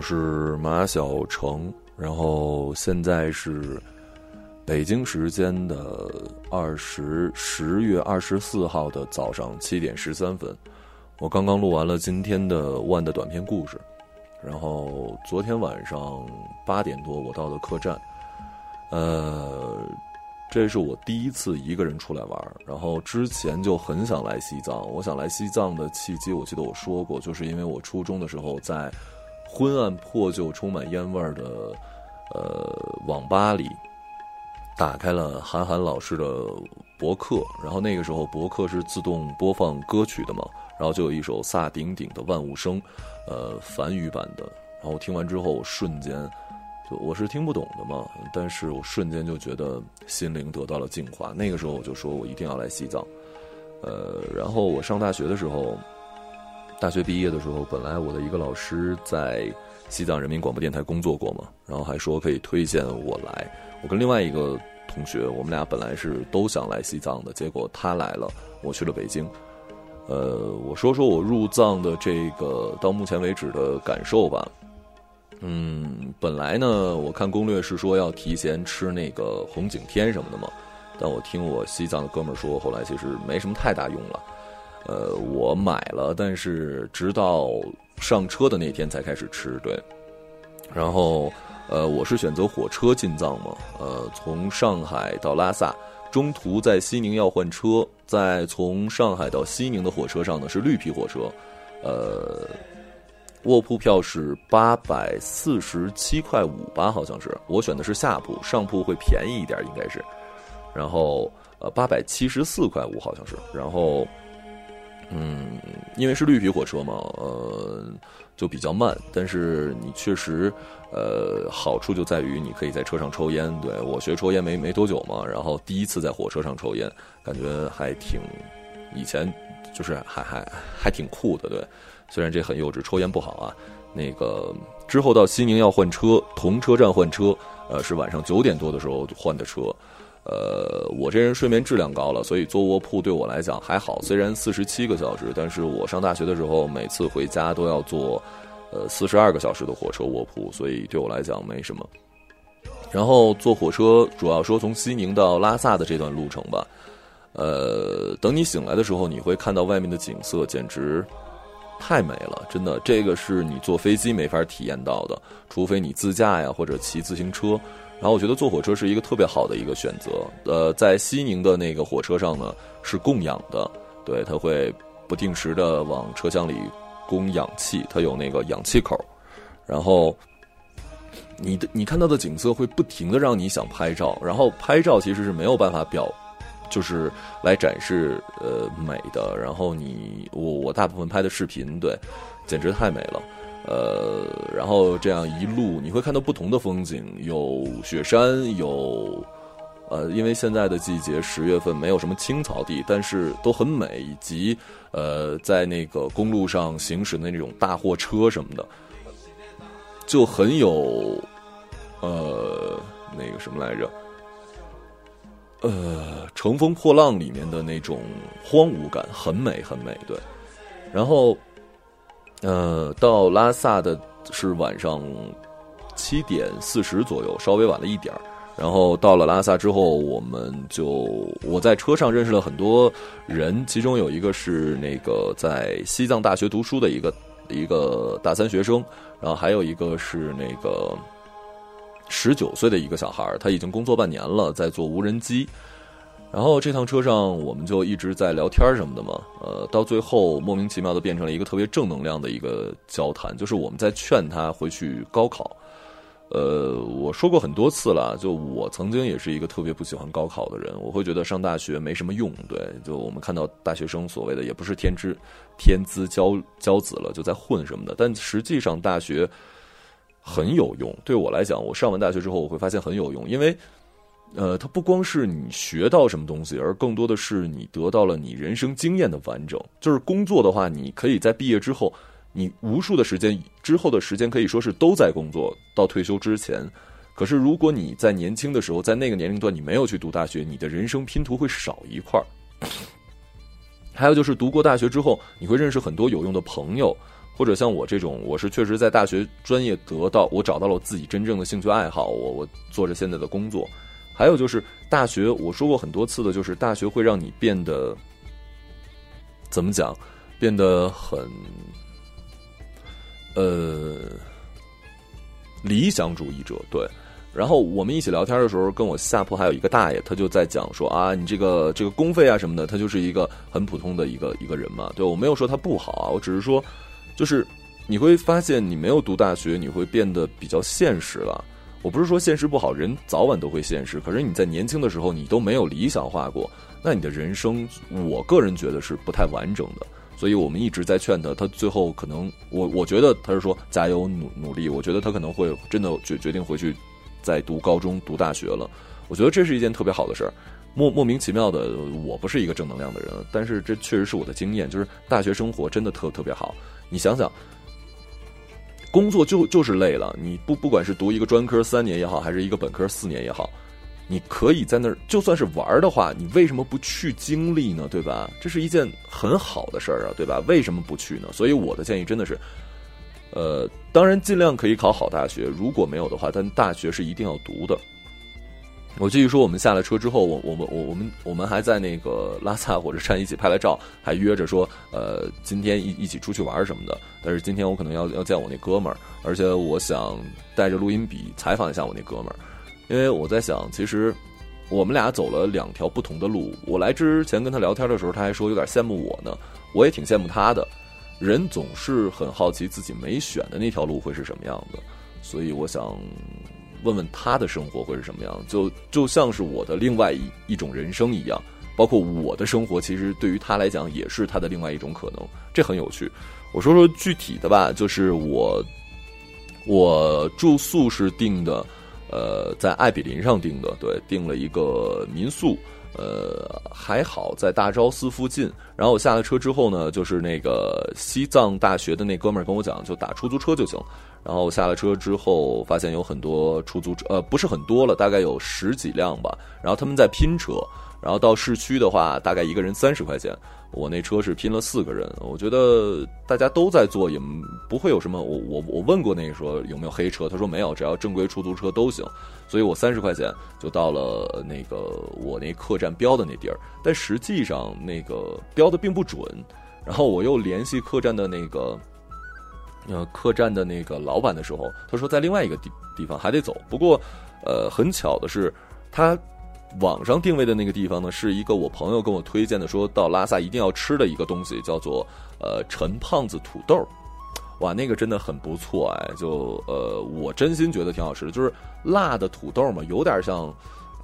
是马小成，然后现在是北京时间的二十十月二十四号的早上七点十三分，我刚刚录完了今天的万的短篇故事，然后昨天晚上八点多我到的客栈，呃。这是我第一次一个人出来玩然后之前就很想来西藏。我想来西藏的契机，我记得我说过，就是因为我初中的时候在昏暗破旧、充满烟味儿的呃网吧里打开了韩寒老师的博客，然后那个时候博客是自动播放歌曲的嘛，然后就有一首萨顶顶的《万物生》，呃梵语版的，然后听完之后瞬间。就我是听不懂的嘛，但是我瞬间就觉得心灵得到了净化。那个时候我就说我一定要来西藏，呃，然后我上大学的时候，大学毕业的时候，本来我的一个老师在西藏人民广播电台工作过嘛，然后还说可以推荐我来。我跟另外一个同学，我们俩本来是都想来西藏的，结果他来了，我去了北京。呃，我说说我入藏的这个到目前为止的感受吧。嗯，本来呢，我看攻略是说要提前吃那个红景天什么的嘛，但我听我西藏的哥们儿说，后来其实没什么太大用了。呃，我买了，但是直到上车的那天才开始吃。对，然后呃，我是选择火车进藏嘛，呃，从上海到拉萨，中途在西宁要换车，在从上海到西宁的火车上呢是绿皮火车，呃。卧铺票是八百四十七块五吧，好像是我选的是下铺，上铺会便宜一点，应该是。然后呃，八百七十四块五好像是。然后嗯，因为是绿皮火车嘛，呃，就比较慢。但是你确实呃，好处就在于你可以在车上抽烟。对我学抽烟没没多久嘛，然后第一次在火车上抽烟，感觉还挺，以前就是还还还挺酷的，对。虽然这很幼稚，抽烟不好啊。那个之后到西宁要换车，同车站换车，呃，是晚上九点多的时候换的车。呃，我这人睡眠质量高了，所以坐卧铺对我来讲还好。虽然四十七个小时，但是我上大学的时候每次回家都要坐，呃，四十二个小时的火车卧铺，所以对我来讲没什么。然后坐火车，主要说从西宁到拉萨的这段路程吧。呃，等你醒来的时候，你会看到外面的景色，简直。太美了，真的，这个是你坐飞机没法体验到的，除非你自驾呀，或者骑自行车。然后我觉得坐火车是一个特别好的一个选择。呃，在西宁的那个火车上呢，是供氧的，对，它会不定时的往车厢里供氧气，它有那个氧气口。然后，你的你看到的景色会不停的让你想拍照，然后拍照其实是没有办法表。就是来展示呃美的，然后你我我大部分拍的视频，对，简直太美了，呃，然后这样一路你会看到不同的风景，有雪山，有呃，因为现在的季节十月份没有什么青草地，但是都很美，以及呃，在那个公路上行驶的那种大货车什么的，就很有呃那个什么来着。呃，乘风破浪里面的那种荒芜感很美，很美。对，然后，呃，到拉萨的是晚上七点四十左右，稍微晚了一点儿。然后到了拉萨之后，我们就我在车上认识了很多人，其中有一个是那个在西藏大学读书的一个一个大三学生，然后还有一个是那个。十九岁的一个小孩他已经工作半年了，在做无人机。然后这趟车上，我们就一直在聊天什么的嘛。呃，到最后莫名其妙的变成了一个特别正能量的一个交谈，就是我们在劝他回去高考。呃，我说过很多次了，就我曾经也是一个特别不喜欢高考的人，我会觉得上大学没什么用。对，就我们看到大学生所谓的也不是天之天资骄骄子了，就在混什么的。但实际上大学。很有用，对我来讲，我上完大学之后，我会发现很有用，因为，呃，它不光是你学到什么东西，而更多的是你得到了你人生经验的完整。就是工作的话，你可以在毕业之后，你无数的时间之后的时间可以说是都在工作到退休之前。可是如果你在年轻的时候，在那个年龄段你没有去读大学，你的人生拼图会少一块儿。还有就是读过大学之后，你会认识很多有用的朋友。或者像我这种，我是确实在大学专业得到，我找到了我自己真正的兴趣爱好，我我做着现在的工作。还有就是大学，我说过很多次的，就是大学会让你变得怎么讲，变得很呃理想主义者，对。然后我们一起聊天的时候，跟我下铺还有一个大爷，他就在讲说啊，你这个这个公费啊什么的，他就是一个很普通的一个一个人嘛。对我没有说他不好啊，我只是说，就是你会发现你没有读大学，你会变得比较现实了。我不是说现实不好，人早晚都会现实。可是你在年轻的时候，你都没有理想化过，那你的人生，我个人觉得是不太完整的。所以我们一直在劝他，他最后可能，我我觉得他是说加油努努力。我觉得他可能会真的决决定回去。再读高中、读大学了，我觉得这是一件特别好的事儿。莫莫名其妙的，我不是一个正能量的人，但是这确实是我的经验，就是大学生活真的特特别好。你想想，工作就就是累了，你不不管是读一个专科三年也好，还是一个本科四年也好，你可以在那儿就算是玩的话，你为什么不去经历呢？对吧？这是一件很好的事儿啊，对吧？为什么不去呢？所以我的建议真的是。呃，当然尽量可以考好大学，如果没有的话，但大学是一定要读的。我继续说，我们下了车之后，我我们我我们我们还在那个拉萨火车站一起拍了照，还约着说，呃，今天一一起出去玩什么的。但是今天我可能要要见我那哥们儿，而且我想带着录音笔采访一下我那哥们儿，因为我在想，其实我们俩走了两条不同的路。我来之前跟他聊天的时候，他还说有点羡慕我呢，我也挺羡慕他的。人总是很好奇自己没选的那条路会是什么样的，所以我想问问他的生活会是什么样，就就像是我的另外一一种人生一样，包括我的生活，其实对于他来讲也是他的另外一种可能，这很有趣。我说说具体的吧，就是我我住宿是定的，呃，在艾比林上定的，对，定了一个民宿。呃，还好在大昭寺附近。然后我下了车之后呢，就是那个西藏大学的那哥们儿跟我讲，就打出租车就行。然后我下了车之后，发现有很多出租车，呃，不是很多了，大概有十几辆吧。然后他们在拼车。然后到市区的话，大概一个人三十块钱。我那车是拼了四个人，我觉得大家都在做，也不会有什么。我我我问过那个说有没有黑车，他说没有，只要正规出租车都行。所以我三十块钱就到了那个我那客栈标的那地儿，但实际上那个标的并不准。然后我又联系客栈的那个呃客栈的那个老板的时候，他说在另外一个地地方还得走。不过呃很巧的是他。网上定位的那个地方呢，是一个我朋友跟我推荐的，说到拉萨一定要吃的一个东西，叫做呃陈胖子土豆，哇，那个真的很不错哎，就呃我真心觉得挺好吃的，就是辣的土豆嘛，有点像，啊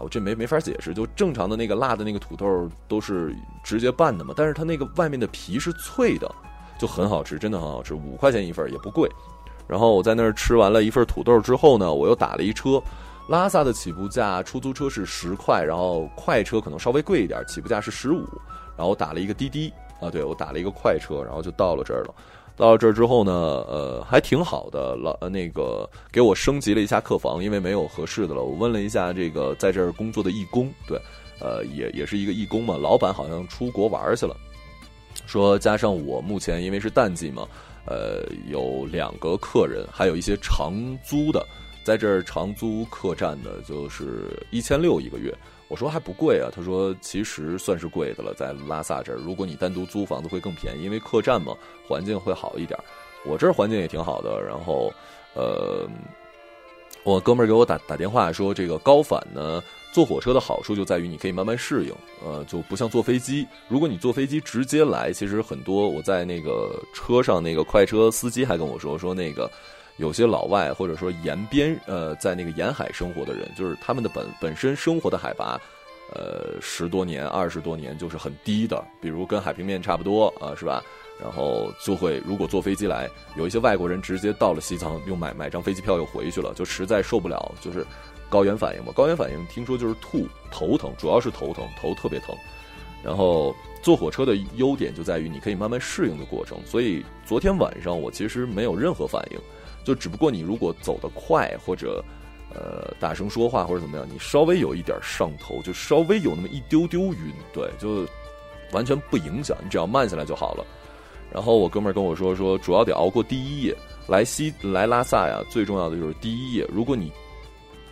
我这没没法解释，就正常的那个辣的那个土豆都是直接拌的嘛，但是它那个外面的皮是脆的，就很好吃，真的很好吃，五块钱一份也不贵。然后我在那儿吃完了一份土豆之后呢，我又打了一车。拉萨的起步价，出租车是十块，然后快车可能稍微贵一点，起步价是十五。然后我打了一个滴滴啊，对我打了一个快车，然后就到了这儿了。到了这儿之后呢，呃，还挺好的，老那个给我升级了一下客房，因为没有合适的了。我问了一下这个在这儿工作的义工，对，呃，也也是一个义工嘛，老板好像出国玩去了，说加上我目前因为是淡季嘛，呃，有两个客人，还有一些长租的。在这儿长租客栈的，就是一千六一个月。我说还不贵啊，他说其实算是贵的了，在拉萨这儿，如果你单独租房子会更便宜，因为客栈嘛，环境会好一点。我这儿环境也挺好的，然后，呃，我哥们儿给我打打电话说，这个高反呢，坐火车的好处就在于你可以慢慢适应，呃，就不像坐飞机。如果你坐飞机直接来，其实很多我在那个车上，那个快车司机还跟我说说那个。有些老外或者说沿边呃，在那个沿海生活的人，就是他们的本本身生活的海拔，呃，十多年、二十多年就是很低的，比如跟海平面差不多啊，是吧？然后就会如果坐飞机来，有一些外国人直接到了西藏，又买买张飞机票又回去了，就实在受不了，就是高原反应嘛。高原反应听说就是吐、头疼，主要是头疼，头特别疼。然后坐火车的优点就在于你可以慢慢适应的过程，所以昨天晚上我其实没有任何反应。就只不过你如果走得快或者，呃，大声说话或者怎么样，你稍微有一点上头，就稍微有那么一丢丢晕，对，就完全不影响，你只要慢下来就好了。然后我哥们儿跟我说说，主要得熬过第一夜。来西来拉萨呀，最重要的就是第一夜。如果你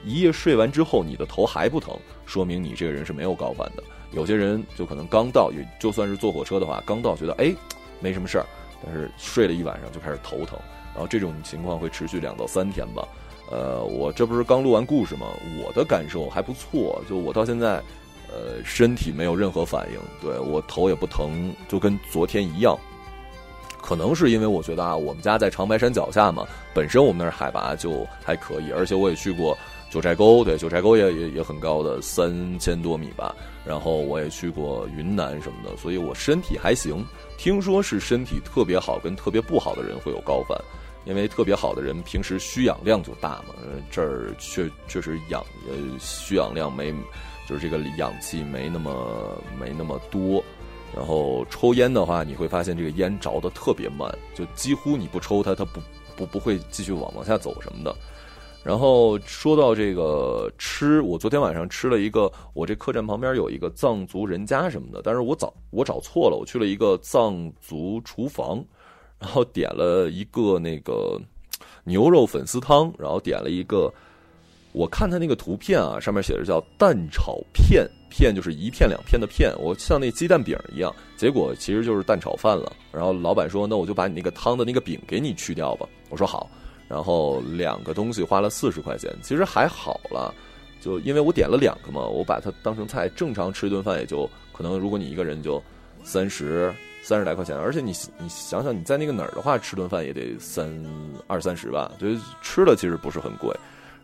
一夜睡完之后，你的头还不疼，说明你这个人是没有高反的。有些人就可能刚到，也就算是坐火车的话，刚到觉得哎没什么事儿，但是睡了一晚上就开始头疼，然后这种情况会持续两到三天吧。呃，我这不是刚录完故事吗？我的感受还不错，就我到现在，呃，身体没有任何反应，对我头也不疼，就跟昨天一样。可能是因为我觉得啊，我们家在长白山脚下嘛，本身我们那儿海拔就还可以，而且我也去过九寨沟，对，九寨沟也也也很高的三千多米吧。然后我也去过云南什么的，所以我身体还行。听说是身体特别好跟特别不好的人会有高反，因为特别好的人平时需氧量就大嘛，这儿确确实氧呃需氧量没，就是这个氧气没那么没那么多。然后抽烟的话，你会发现这个烟着的特别慢，就几乎你不抽它，它不不不会继续往往下走什么的。然后说到这个吃，我昨天晚上吃了一个，我这客栈旁边有一个藏族人家什么的，但是我找我找错了，我去了一个藏族厨房，然后点了一个那个牛肉粉丝汤，然后点了一个。我看他那个图片啊，上面写着叫蛋炒片，片就是一片两片的片，我像那鸡蛋饼一样，结果其实就是蛋炒饭了。然后老板说：“那我就把你那个汤的那个饼给你去掉吧。”我说好。然后两个东西花了四十块钱，其实还好了，就因为我点了两个嘛，我把它当成菜，正常吃一顿饭也就可能，如果你一个人就三十三十来块钱，而且你你想想你在那个哪儿的话，吃顿饭也得三二三十吧，所以吃了其实不是很贵。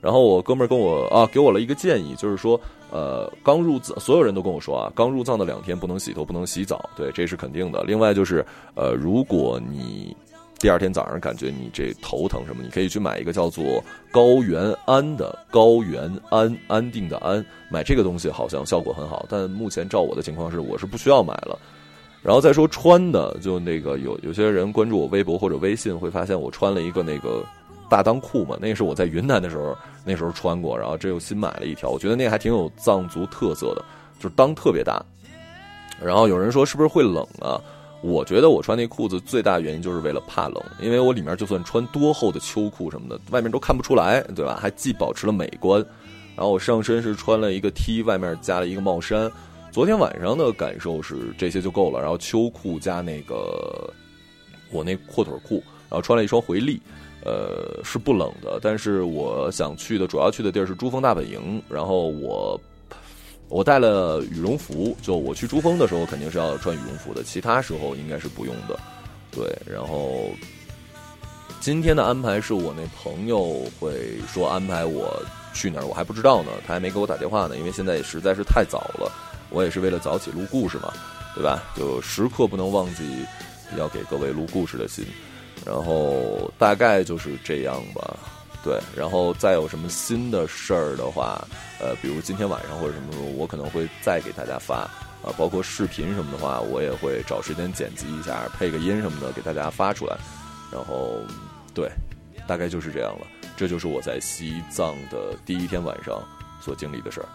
然后我哥们儿跟我啊，给我了一个建议，就是说，呃，刚入葬，所有人都跟我说啊，刚入藏的两天不能洗头，不能洗澡，对，这是肯定的。另外就是，呃，如果你第二天早上感觉你这头疼什么，你可以去买一个叫做高原安的高原安安定的安，买这个东西好像效果很好。但目前照我的情况是，我是不需要买了。然后再说穿的，就那个有有些人关注我微博或者微信，会发现我穿了一个那个。大裆裤嘛，那是我在云南的时候，那时候穿过，然后这又新买了一条，我觉得那还挺有藏族特色的，就是裆特别大。然后有人说是不是会冷啊？我觉得我穿那裤子最大原因就是为了怕冷，因为我里面就算穿多厚的秋裤什么的，外面都看不出来，对吧？还既保持了美观。然后我上身是穿了一个 T，外面加了一个帽衫。昨天晚上的感受是这些就够了，然后秋裤加那个我那阔腿裤，然后穿了一双回力。呃，是不冷的，但是我想去的主要去的地儿是珠峰大本营，然后我我带了羽绒服，就我去珠峰的时候肯定是要穿羽绒服的，其他时候应该是不用的。对，然后今天的安排是我那朋友会说安排我去哪儿，我还不知道呢，他还没给我打电话呢，因为现在也实在是太早了，我也是为了早起录故事嘛，对吧？就时刻不能忘记要给各位录故事的心。然后大概就是这样吧，对。然后再有什么新的事儿的话，呃，比如今天晚上或者什么时候，我可能会再给大家发啊，包括视频什么的话，我也会找时间剪辑一下，配个音什么的给大家发出来。然后，对，大概就是这样了。这就是我在西藏的第一天晚上所经历的事儿。